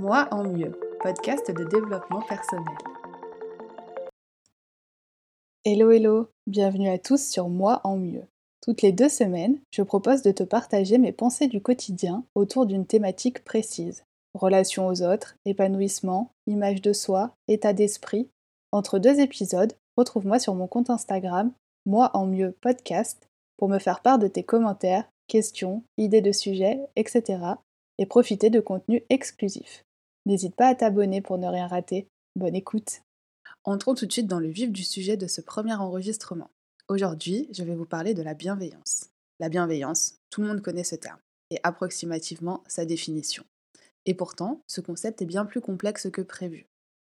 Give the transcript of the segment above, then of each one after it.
Moi en mieux, podcast de développement personnel. Hello hello, bienvenue à tous sur Moi en mieux. Toutes les deux semaines, je propose de te partager mes pensées du quotidien autour d'une thématique précise. Relations aux autres, épanouissement, image de soi, état d'esprit. Entre deux épisodes, retrouve-moi sur mon compte Instagram, Moi en mieux podcast, pour me faire part de tes commentaires, questions, idées de sujets, etc. et profiter de contenus exclusifs. N'hésite pas à t'abonner pour ne rien rater. Bonne écoute. Entrons tout de suite dans le vif du sujet de ce premier enregistrement. Aujourd'hui, je vais vous parler de la bienveillance. La bienveillance, tout le monde connaît ce terme, et approximativement sa définition. Et pourtant, ce concept est bien plus complexe que prévu.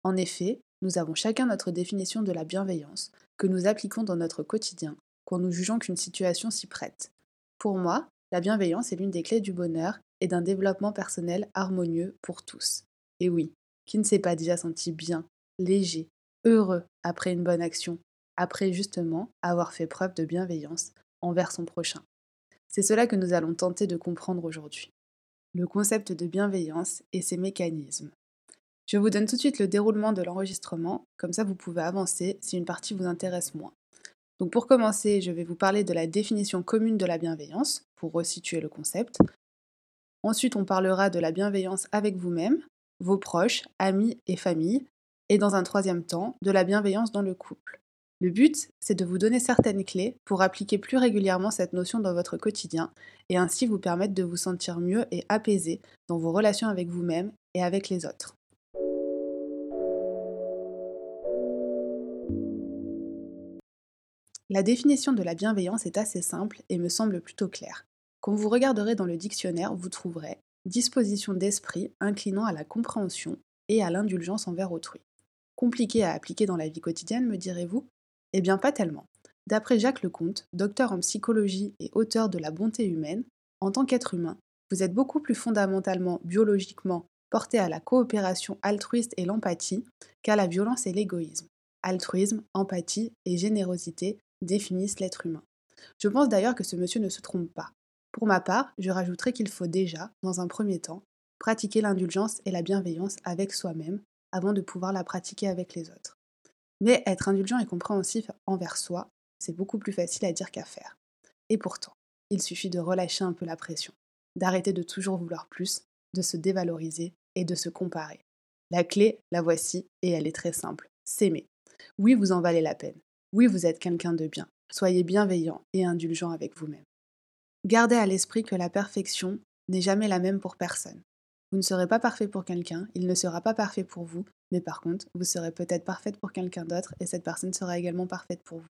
En effet, nous avons chacun notre définition de la bienveillance, que nous appliquons dans notre quotidien, quand nous jugeons qu'une situation s'y prête. Pour moi, la bienveillance est l'une des clés du bonheur et d'un développement personnel harmonieux pour tous. Et oui, qui ne s'est pas déjà senti bien, léger, heureux après une bonne action, après justement avoir fait preuve de bienveillance envers son prochain C'est cela que nous allons tenter de comprendre aujourd'hui. Le concept de bienveillance et ses mécanismes. Je vous donne tout de suite le déroulement de l'enregistrement, comme ça vous pouvez avancer si une partie vous intéresse moins. Donc pour commencer, je vais vous parler de la définition commune de la bienveillance, pour resituer le concept. Ensuite, on parlera de la bienveillance avec vous-même, vos proches, amis et famille, et dans un troisième temps, de la bienveillance dans le couple. Le but, c'est de vous donner certaines clés pour appliquer plus régulièrement cette notion dans votre quotidien et ainsi vous permettre de vous sentir mieux et apaisé dans vos relations avec vous-même et avec les autres. La définition de la bienveillance est assez simple et me semble plutôt claire. Quand vous regarderez dans le dictionnaire, vous trouverez disposition d'esprit inclinant à la compréhension et à l'indulgence envers autrui. Compliqué à appliquer dans la vie quotidienne, me direz-vous? Eh bien, pas tellement. D'après Jacques Lecomte, docteur en psychologie et auteur de La bonté humaine, en tant qu'être humain, vous êtes beaucoup plus fondamentalement, biologiquement, porté à la coopération altruiste et l'empathie qu'à la violence et l'égoïsme. Altruisme, empathie et générosité définissent l'être humain. Je pense d'ailleurs que ce monsieur ne se trompe pas. Pour ma part, je rajouterai qu'il faut déjà, dans un premier temps, pratiquer l'indulgence et la bienveillance avec soi-même avant de pouvoir la pratiquer avec les autres. Mais être indulgent et compréhensif envers soi, c'est beaucoup plus facile à dire qu'à faire. Et pourtant, il suffit de relâcher un peu la pression, d'arrêter de toujours vouloir plus, de se dévaloriser et de se comparer. La clé, la voici, et elle est très simple. S'aimer. Oui, vous en valez la peine. Oui, vous êtes quelqu'un de bien. Soyez bienveillant et indulgent avec vous-même. Gardez à l'esprit que la perfection n'est jamais la même pour personne. Vous ne serez pas parfait pour quelqu'un, il ne sera pas parfait pour vous, mais par contre, vous serez peut-être parfaite pour quelqu'un d'autre et cette personne sera également parfaite pour vous.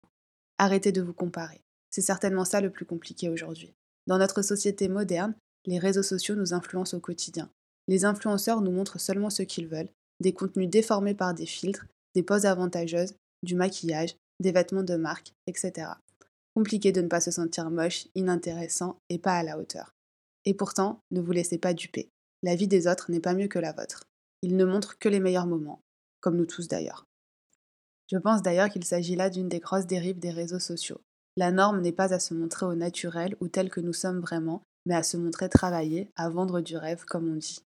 Arrêtez de vous comparer. C'est certainement ça le plus compliqué aujourd'hui. Dans notre société moderne, les réseaux sociaux nous influencent au quotidien. Les influenceurs nous montrent seulement ce qu'ils veulent, des contenus déformés par des filtres, des poses avantageuses, du maquillage, des vêtements de marque, etc. Compliqué de ne pas se sentir moche, inintéressant et pas à la hauteur. Et pourtant, ne vous laissez pas duper. La vie des autres n'est pas mieux que la vôtre. Ils ne montrent que les meilleurs moments, comme nous tous d'ailleurs. Je pense d'ailleurs qu'il s'agit là d'une des grosses dérives des réseaux sociaux. La norme n'est pas à se montrer au naturel ou tel que nous sommes vraiment, mais à se montrer travaillé, à vendre du rêve, comme on dit.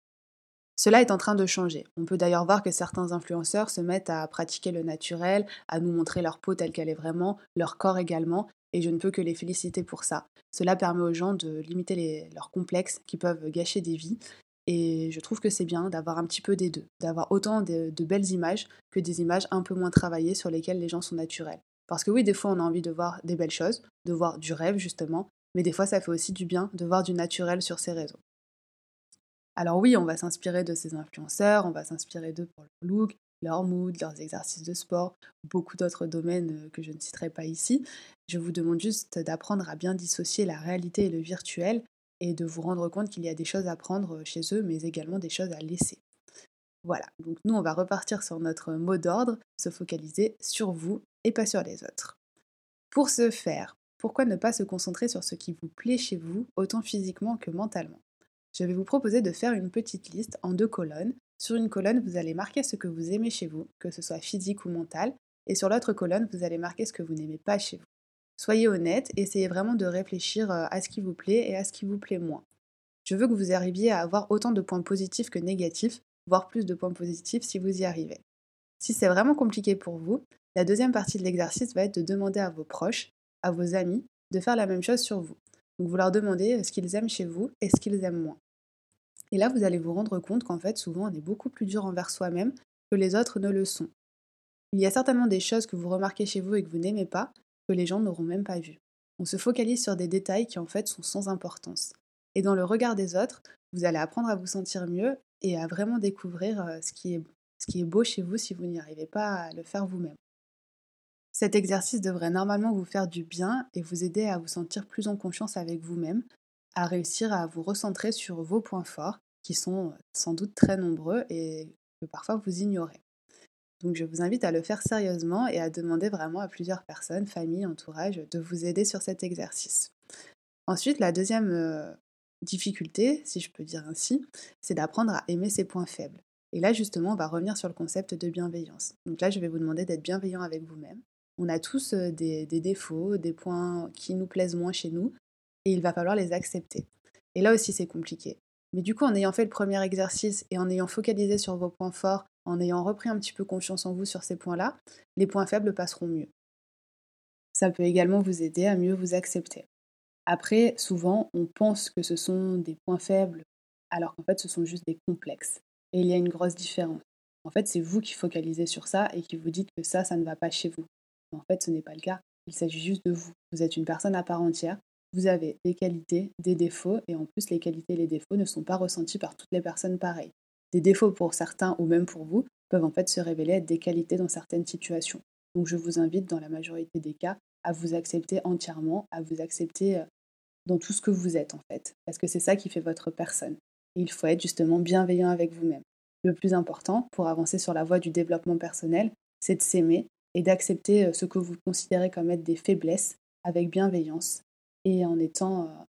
Cela est en train de changer. On peut d'ailleurs voir que certains influenceurs se mettent à pratiquer le naturel, à nous montrer leur peau telle qu'elle est vraiment, leur corps également, et je ne peux que les féliciter pour ça. Cela permet aux gens de limiter leurs complexes qui peuvent gâcher des vies. Et je trouve que c'est bien d'avoir un petit peu des deux, d'avoir autant de, belles images que des images un peu moins travaillées sur lesquelles les gens sont naturels. Parce que oui, des fois on a envie de voir des belles choses, de voir du rêve justement, mais des fois ça fait aussi du bien de voir du naturel sur ces réseaux. Alors oui, on va s'inspirer de ces influenceurs, on va s'inspirer d'eux pour leur look, leur mood, leurs exercices de sport, beaucoup d'autres domaines euh, que je ne citerai pas ici. Je vous demande juste d'apprendre à bien dissocier la réalité et le virtuel et de vous rendre compte qu'il y a des choses à prendre chez eux, mais également des choses à laisser. Voilà, donc nous on va repartir sur notre mot d'ordre, se focaliser sur vous et pas sur les autres. Pour ce faire, pourquoi ne pas se concentrer sur ce qui vous plaît chez vous, autant physiquement que mentalement? Je vais vous proposer de faire une petite liste en deux colonnes sur une colonne, vous allez marquer ce que vous aimez chez vous, que ce soit physique ou mental, et sur l'autre colonne, vous allez marquer ce que vous n'aimez pas chez vous. Soyez honnête, essayez vraiment de réfléchir euh, à ce qui vous plaît et à ce qui vous plaît moins. Je veux que vous arriviez à avoir autant de points positifs que négatifs voire plus de points positifs si vous y arrivez. Si c'est vraiment compliqué pour vous, la deuxième partie de l'exercice va être de demander à vos proches, à vos amis, de faire la même chose sur vous. Donc vous leur demandez euh, ce qu'ils aiment chez vous et ce qu'ils aiment moins. Et là, vous allez vous rendre compte qu'en fait, souvent, on est beaucoup plus dur envers soi-même que les autres ne le sont. Il y a certainement des choses que vous remarquez chez vous et que vous n'aimez pas, que les gens n'auront même pas vues. On se focalise sur des détails qui en fait sont sans importance. Et dans le regard des autres, vous allez apprendre à vous sentir mieux et à vraiment découvrir euh, ce qui est, ce qui est beau chez vous si vous n'y arrivez pas à le faire vous-même. Cet exercice devrait normalement vous faire du bien et vous aider à vous sentir plus en confiance avec vous-même, à réussir à vous recentrer sur vos points forts, qui sont euh, sans doute très nombreux et que parfois vous ignorez. Donc je vous invite à le faire sérieusement et à demander vraiment à plusieurs personnes, famille, entourage, de vous aider sur cet exercice. Ensuite, la deuxième euh, difficulté, si je peux dire ainsi, c'est d'apprendre à aimer ses points faibles. Et là, justement, on va revenir sur le concept de bienveillance. Donc là, je vais vous demander d'être bienveillant avec vous-même. On a tous euh, des, des, défauts, des points qui nous plaisent moins chez nous, et il va falloir les accepter. Et là aussi, c'est compliqué. Mais du coup, en ayant fait le premier exercice et en ayant focalisé sur vos points forts, en ayant repris un petit peu confiance en vous sur ces points-là, les points faibles passeront mieux. Ça peut également vous aider à mieux vous accepter. Après, souvent, on pense que ce sont des points faibles, alors qu'en fait, ce sont juste des complexes. Et il y a une grosse différence. En fait, c'est vous qui focalisez sur ça et qui vous dites que ça, ça ne va pas chez vous. En fait, ce n'est pas le cas. Il s'agit juste de vous. Vous êtes une personne à part entière. Vous avez des qualités, des défauts, et en plus, les qualités et les défauts ne sont pas ressentis par toutes les personnes pareilles. Des défauts pour certains ou même pour vous peuvent en fait se révéler être des qualités dans certaines situations. Donc je vous invite dans la majorité des cas à vous accepter entièrement, à vous accepter euh, dans tout ce que vous êtes en fait, parce que c'est ça qui fait votre personne. Et il faut être justement bienveillant avec vous-même. Le plus important pour avancer sur la voie du développement personnel, c'est de s'aimer et d'accepter euh, ce que vous considérez comme être des faiblesses avec bienveillance et en étant, euh,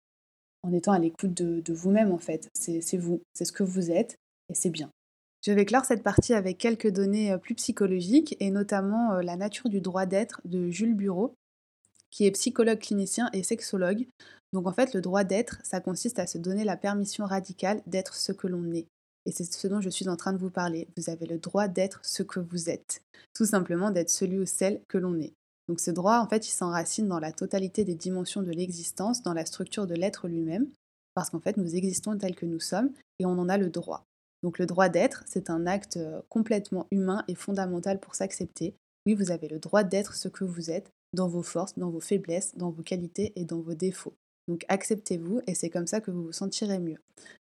en étant à l'écoute de, de vous-même en fait. C'est vous, c'est ce que vous êtes et c'est bien. Je vais clore cette partie avec quelques données euh, plus psychologiques et notamment la nature du droit d'être de Jules Bureau, qui est psychologue clinicien et sexologue. Donc en fait, le droit d'être, ça consiste à se donner la permission radicale d'être ce que l'on est. Et c'est ce dont je suis en train de vous parler. Vous avez le droit d'être ce que vous êtes. Tout simplement d'être celui ou celle que l'on est. Donc ce droit, en fait, il s'enracine dans la totalité des dimensions de l'existence, dans la structure de l'être lui-même, parce qu'en fait, nous existons tels que nous sommes et on en a le droit. Donc le droit d'être, c'est un acte euh, complètement humain et fondamental pour s'accepter. Oui, vous avez le droit d'être ce que vous êtes, dans vos forces, dans vos faiblesses, dans vos qualités et dans vos défauts. Donc acceptez-vous et c'est comme ça que vous vous sentirez mieux.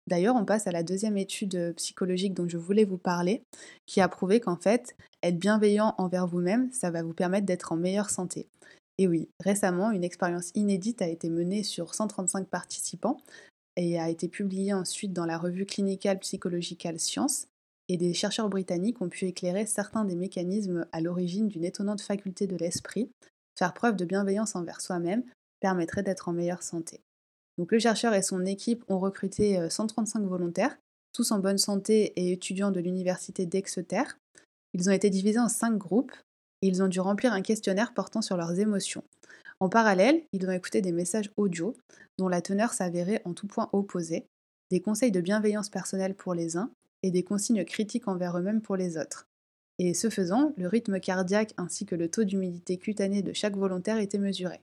D'ailleurs, on passe à la deuxième étude psychologique dont je voulais vous parler, qui a prouvé qu'en fait, être bienveillant envers vous-même, ça va vous permettre d'être en meilleure santé. Et oui, récemment, une expérience inédite a été menée sur 135 participants et a été publiée ensuite dans la revue Clinical Psychological Science. Et des chercheurs britanniques ont pu éclairer certains des mécanismes à l'origine d'une étonnante faculté de l'esprit, faire preuve de bienveillance envers soi-même permettrait d'être en meilleure santé. Donc le chercheur et son équipe ont recruté 135 euh, volontaires, tous en bonne santé et étudiants de l'université d'Exeter. Ils ont été divisés en cinq groupes et ils ont dû remplir un questionnaire portant sur leurs émotions. En parallèle, ils ont écouté des messages audio dont la teneur s'avérait en tout point opposée, des conseils de bienveillance personnelle pour les uns et des consignes critiques envers eux-mêmes pour les autres. Et ce faisant, le rythme cardiaque ainsi que le taux d'humidité cutanée de chaque volontaire étaient mesurés.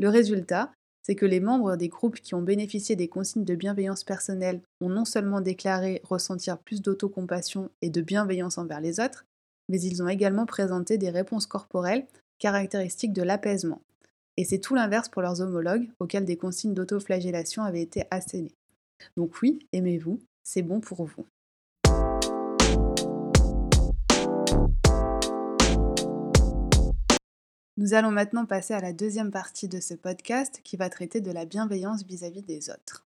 Le résultat, c'est que les membres des groupes qui ont bénéficié des consignes de bienveillance personnelle ont non seulement déclaré ressentir plus d'autocompassion et de bienveillance envers les autres, mais ils ont également présenté des réponses corporelles caractéristiques de l'apaisement. Et c'est tout l'inverse pour leurs homologues, auxquels des consignes d'autoflagellation avaient été assénées. Donc oui, aimez-vous, c'est bon pour vous. Nous allons maintenant passer à la deuxième partie de ce podcast qui va traiter de la bienveillance vis-à-vis des autres.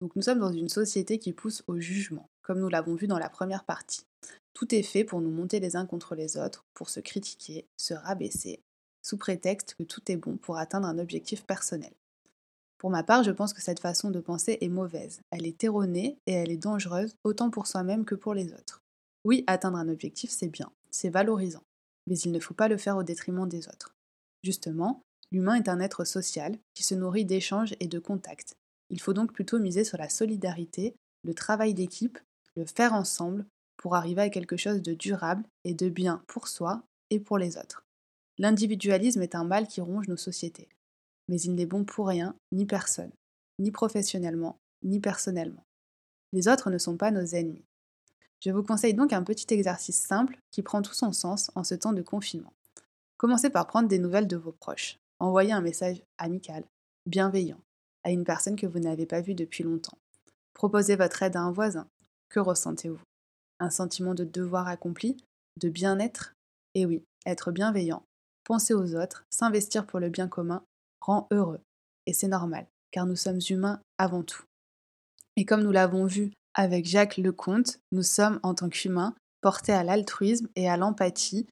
Donc nous sommes dans une société qui pousse au jugement, comme nous l'avons vu dans la première partie. Tout est fait pour nous monter les uns contre les autres, pour se critiquer, se rabaisser, sous prétexte que tout est bon pour atteindre un objectif personnel. Pour ma part, je pense que cette façon de penser est mauvaise. Elle est erronée et elle est dangereuse autant pour soi-même que pour les autres. Oui, atteindre un objectif, c'est bien, c'est valorisant, mais il ne faut pas le faire au détriment des autres. Justement, l'humain est un être social qui se nourrit d'échanges et de contacts. Il faut donc plutôt miser sur la solidarité, le travail d'équipe, le faire ensemble, pour arriver à quelque chose de durable et de bien pour soi et pour les autres. L'individualisme est un mal qui ronge nos sociétés, mais il n'est bon pour rien, ni personne, ni professionnellement, ni personnellement. Les autres ne sont pas nos ennemis. Je vous conseille donc un petit exercice simple qui prend tout son sens en ce temps de confinement. Commencez par prendre des nouvelles de vos proches. Envoyez un message amical, bienveillant, à une personne que vous n'avez pas vue depuis longtemps. Proposez votre aide à un voisin. Que ressentez-vous? Un sentiment de devoir accompli De bien-être? Et oui, être bienveillant, penser aux autres, s'investir pour le bien commun, rend heureux. Et c'est normal, car nous sommes humains avant tout. Et comme nous l'avons vu avec Jacques Lecomte, nous sommes en tant qu'humains portés à l'altruisme et à l'empathie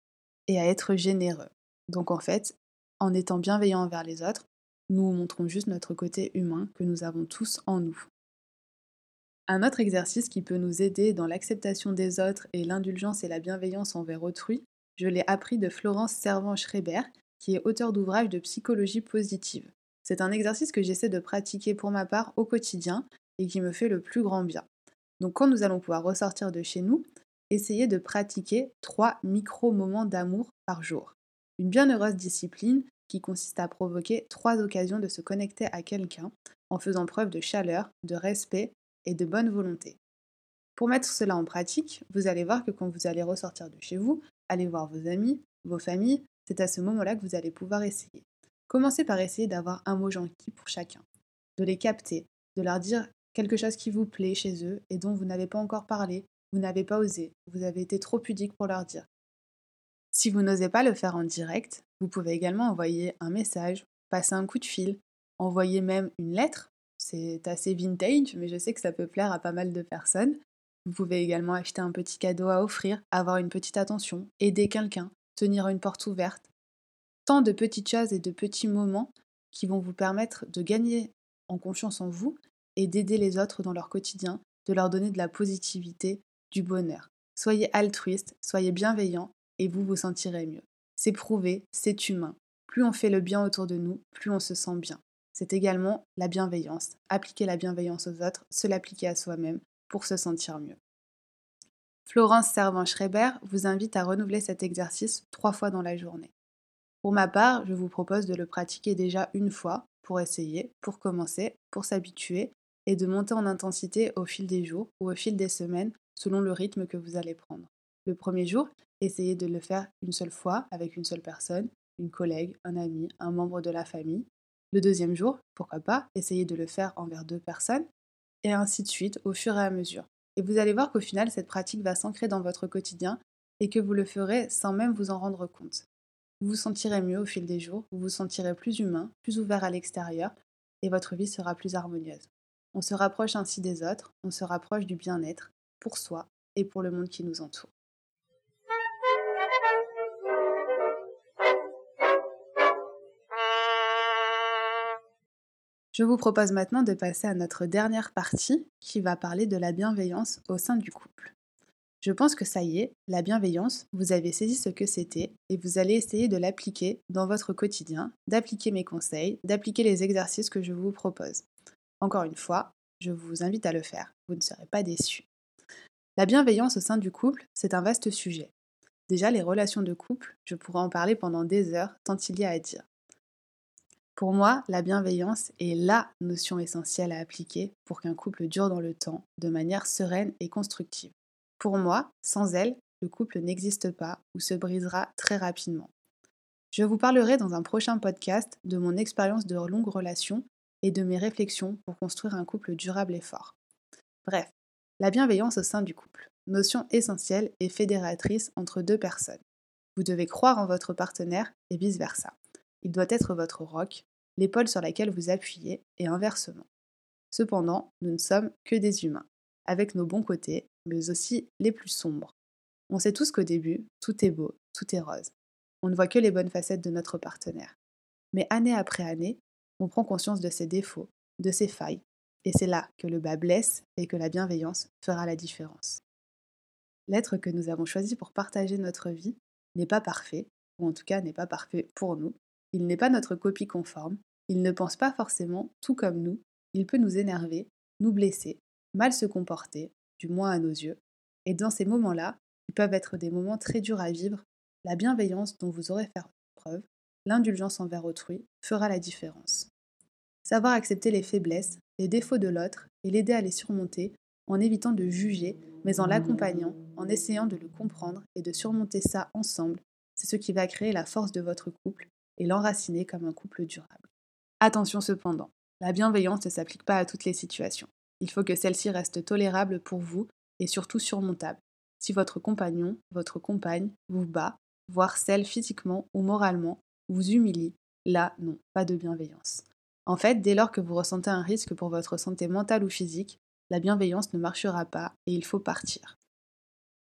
et à être généreux. Donc en fait, en étant bienveillants envers les autres, nous montrons juste notre côté humain que nous avons tous en nous. Un autre exercice qui peut nous aider dans l'acceptation des autres et l'indulgence et la bienveillance envers autrui, je l'ai appris de Florence Servan-Schreiber, qui est auteure d'ouvrages de psychologie positive. C'est un exercice que j'essaie de pratiquer pour ma part au quotidien et qui me fait le plus grand bien. Donc quand nous allons pouvoir ressortir de chez nous, essayez de pratiquer trois micro-moments d'amour par jour. Une bienheureuse discipline qui consiste à provoquer trois occasions de se connecter à quelqu'un en faisant preuve de chaleur, de respect et de bonne volonté. Pour mettre cela en pratique, vous allez voir que quand vous allez ressortir de chez vous, allez voir vos amis, vos familles, c'est à ce moment-là que vous allez pouvoir essayer. Commencez par essayer d'avoir un mot gentil pour chacun, de les capter, de leur dire quelque chose qui vous plaît chez eux et dont vous n'avez pas encore parlé, vous n'avez pas osé, vous avez été trop pudique pour leur dire. Si vous n'osez pas le faire en direct, vous pouvez également envoyer un message, passer un coup de fil, envoyer même une lettre. C'est assez vintage, mais je sais que ça peut plaire à pas mal de personnes. Vous pouvez également acheter un petit cadeau à offrir, avoir une petite attention, aider quelqu'un, tenir une porte ouverte. Tant de petites choses et de petits moments qui vont vous permettre de gagner en confiance en vous et d'aider les autres dans leur quotidien, de leur donner de la positivité, du bonheur. Soyez altruiste, soyez bienveillant et vous vous sentirez mieux. C'est prouvé, c'est humain. Plus on fait le bien autour de nous, plus on se sent bien. C'est également la bienveillance. Appliquer la bienveillance aux autres, se l'appliquer à soi-même pour se sentir mieux. Florence Servan-Schreiber vous invite à renouveler cet exercice trois fois dans la journée. Pour ma part, je vous propose de le pratiquer déjà une fois pour essayer, pour commencer, pour s'habituer et de monter en intensité au fil des jours ou au fil des semaines selon le rythme que vous allez prendre. Le premier jour, essayez de le faire une seule fois avec une seule personne, une collègue, un ami, un membre de la famille. Le deuxième jour, pourquoi pas, essayez de le faire envers deux personnes, et ainsi de suite au fur et à mesure. Et vous allez voir qu'au final, cette pratique va s'ancrer dans votre quotidien et que vous le ferez sans même vous en rendre compte. Vous vous sentirez mieux au fil des jours, vous vous sentirez plus humain, plus ouvert à l'extérieur, et votre vie sera plus harmonieuse. On se rapproche ainsi des autres, on se rapproche du bien-être pour soi et pour le monde qui nous entoure. Je vous propose maintenant de passer à notre dernière partie qui va parler de la bienveillance au sein du couple. Je pense que ça y est, la bienveillance, vous avez saisi ce que c'était et vous allez essayer de l'appliquer dans votre quotidien, d'appliquer mes conseils, d'appliquer les exercices que je vous propose. Encore une fois, je vous invite à le faire, vous ne serez pas déçus. La bienveillance au sein du couple, c'est un vaste sujet. Déjà, les relations de couple, je pourrais en parler pendant des heures, tant il y a à dire. Pour moi, la bienveillance est LA notion essentielle à appliquer pour qu'un couple dure dans le temps, de manière sereine et constructive. Pour moi, sans elle, le couple n'existe pas ou se brisera très rapidement. Je vous parlerai dans un prochain podcast de mon expérience de longue relation et de mes réflexions pour construire un couple durable et fort. Bref, la bienveillance au sein du couple, notion essentielle et fédératrice entre deux personnes. Vous devez croire en votre partenaire et vice-versa. Il doit être votre roc, l'épaule sur laquelle vous appuyez, et inversement. Cependant, nous ne sommes que des humains, avec nos bons côtés, mais aussi les plus sombres. On sait tous qu'au début, tout est beau, tout est rose. On ne voit que les bonnes facettes de notre partenaire. Mais année après année, on prend conscience de ses défauts, de ses failles, et c'est là que le bas blesse et que la bienveillance fera la différence. L'être que nous avons choisi pour partager notre vie n'est pas parfait, ou en tout cas n'est pas parfait pour nous. Il n'est pas notre copie conforme, il ne pense pas forcément tout comme nous, il peut nous énerver, nous blesser, mal se comporter, du moins à nos yeux, Et dans ces moments-là, qui peuvent être des moments très durs à vivre, la bienveillance dont vous aurez fait preuve, l'indulgence envers autrui, fera la différence. Savoir accepter les faiblesses, les défauts de l'autre et l'aider à les surmonter en évitant de juger, mais en l'accompagnant, en essayant de le comprendre et de surmonter ça ensemble, c'est ce qui va créer la force de votre couple et l'enraciner comme un couple durable. Attention cependant, la bienveillance ne s'applique pas à toutes les situations. Il faut que celle-ci reste tolérable pour vous et surtout surmontable. Si votre compagnon, votre compagne vous bat, voire celle physiquement ou moralement, vous humilie, là, non, pas de bienveillance. En fait, dès lors que vous ressentez un risque pour votre santé mentale ou physique, la bienveillance ne marchera pas et il faut partir.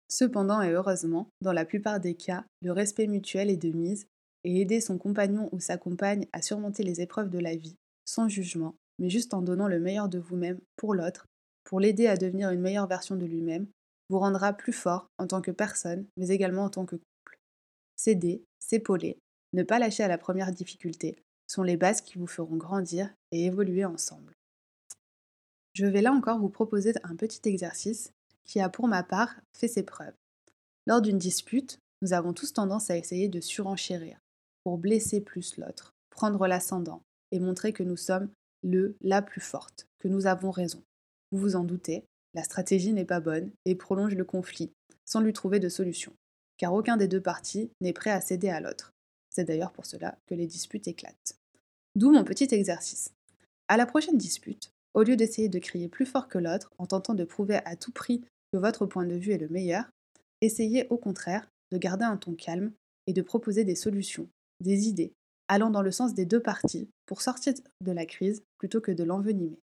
Cependant et heureusement, dans la plupart des cas, le respect mutuel est de mise et aider son compagnon ou sa compagne à surmonter les épreuves de la vie, sans jugement, mais juste en donnant le meilleur de vous-même pour l'autre, pour l'aider à devenir une meilleure version de lui-même, vous rendra plus fort en tant que personne, mais également en tant que couple. S'aider, s'épauler, ne pas lâcher à la première difficulté sont les bases qui vous feront grandir et évoluer ensemble. Je vais là encore vous proposer un petit exercice qui a pour ma part fait ses preuves. Lors d'une dispute, nous avons tous tendance à essayer de surenchérir pour blesser plus l'autre, prendre l'ascendant et montrer que nous sommes le la plus forte, que nous avons raison. Vous vous en doutez, la stratégie n'est pas bonne et prolonge le conflit, sans lui trouver de solution, car aucun des deux parties n'est prêt à céder à l'autre. C'est d'ailleurs pour cela que les disputes éclatent. D'où mon petit exercice. À la prochaine dispute, au lieu d'essayer de crier plus fort que l'autre en tentant de prouver à tout prix que votre point de vue est le meilleur, essayez au contraire de garder un ton calme et de proposer des solutions, des idées, allant dans le sens des deux parties pour sortir de la crise plutôt que de l'envenimer.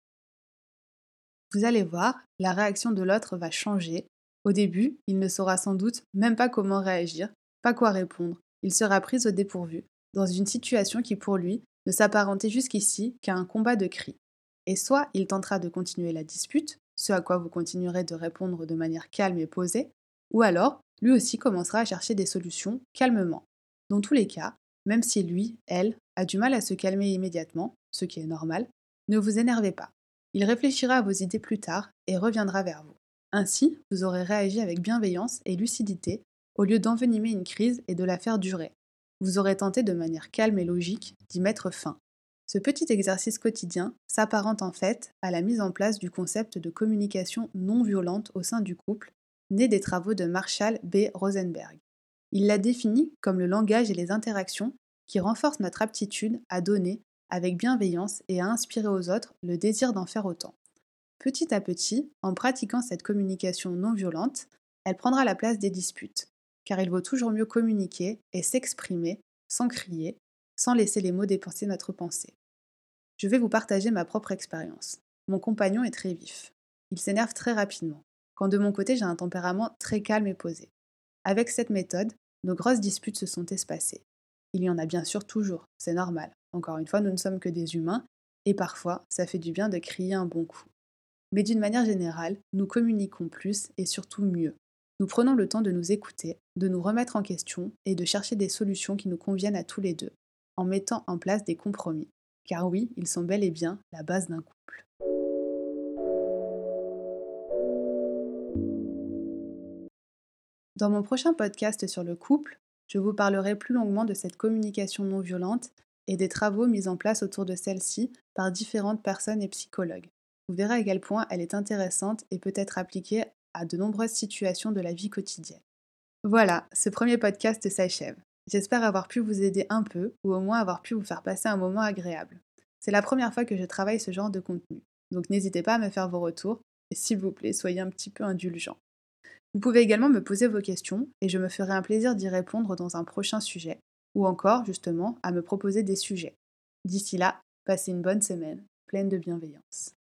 Vous allez voir, la réaction de l'autre va changer. Au début, il ne saura sans doute même pas comment réagir, pas quoi répondre. Il sera pris au dépourvu, dans une situation qui pour lui ne s'apparentait jusqu'ici qu'à un combat de cris. Et soit il tentera de continuer la dispute, ce à quoi vous continuerez de répondre de manière calme et posée, ou alors lui aussi commencera à chercher des solutions calmement. Dans tous les cas, même si lui, elle, a du mal à se calmer immédiatement, ce qui est normal, ne vous énervez pas. Il réfléchira à vos idées plus tard et reviendra vers vous. Ainsi, vous aurez réagi avec bienveillance et lucidité au lieu d'envenimer une crise et de la faire durer. Vous aurez tenté de manière calme et logique d'y mettre fin. Ce petit exercice quotidien s'apparente en fait à la mise en place du concept de communication non violente au sein du couple, né des travaux de Marshall B. Rosenberg. Il l'a définit comme le langage et les interactions qui renforcent notre aptitude à donner avec bienveillance et à inspirer aux autres le désir d'en faire autant. Petit à petit, en pratiquant cette communication non violente, elle prendra la place des disputes, car il vaut toujours mieux communiquer et s'exprimer sans crier, sans laisser les mots dépenser notre pensée. Je vais vous partager ma propre expérience. Mon compagnon est très vif. Il s'énerve très rapidement, quand de mon côté j'ai un tempérament très calme et posé. Avec cette méthode, nos grosses disputes se sont espacées. Il y en a bien sûr toujours, c'est normal. Encore une fois, nous ne sommes que des humains, et parfois, ça fait du bien de crier un bon coup. Mais d'une manière générale, nous communiquons plus et surtout mieux. Nous prenons le temps de nous écouter, de nous remettre en question et de chercher des solutions qui nous conviennent à tous les deux, en mettant en place des compromis. Car oui, ils sont bel et bien la base d'un couple. Dans mon prochain podcast sur le couple, je vous parlerai plus longuement de cette communication non violente et des travaux mis en place autour de celle-ci par différentes personnes et psychologues. Vous verrez à quel point elle est intéressante et peut être appliquée à de nombreuses situations de la vie quotidienne. Voilà, ce premier podcast s'achève. J'espère avoir pu vous aider un peu ou au moins avoir pu vous faire passer un moment agréable. C'est la première fois que je travaille ce genre de contenu, donc n'hésitez pas à me faire vos retours et s'il vous plaît, soyez un petit peu indulgents. Vous pouvez également me poser vos questions et je me ferai un plaisir d'y répondre dans un prochain sujet, ou encore justement à me proposer des sujets. D'ici là, passez une bonne semaine, pleine de bienveillance.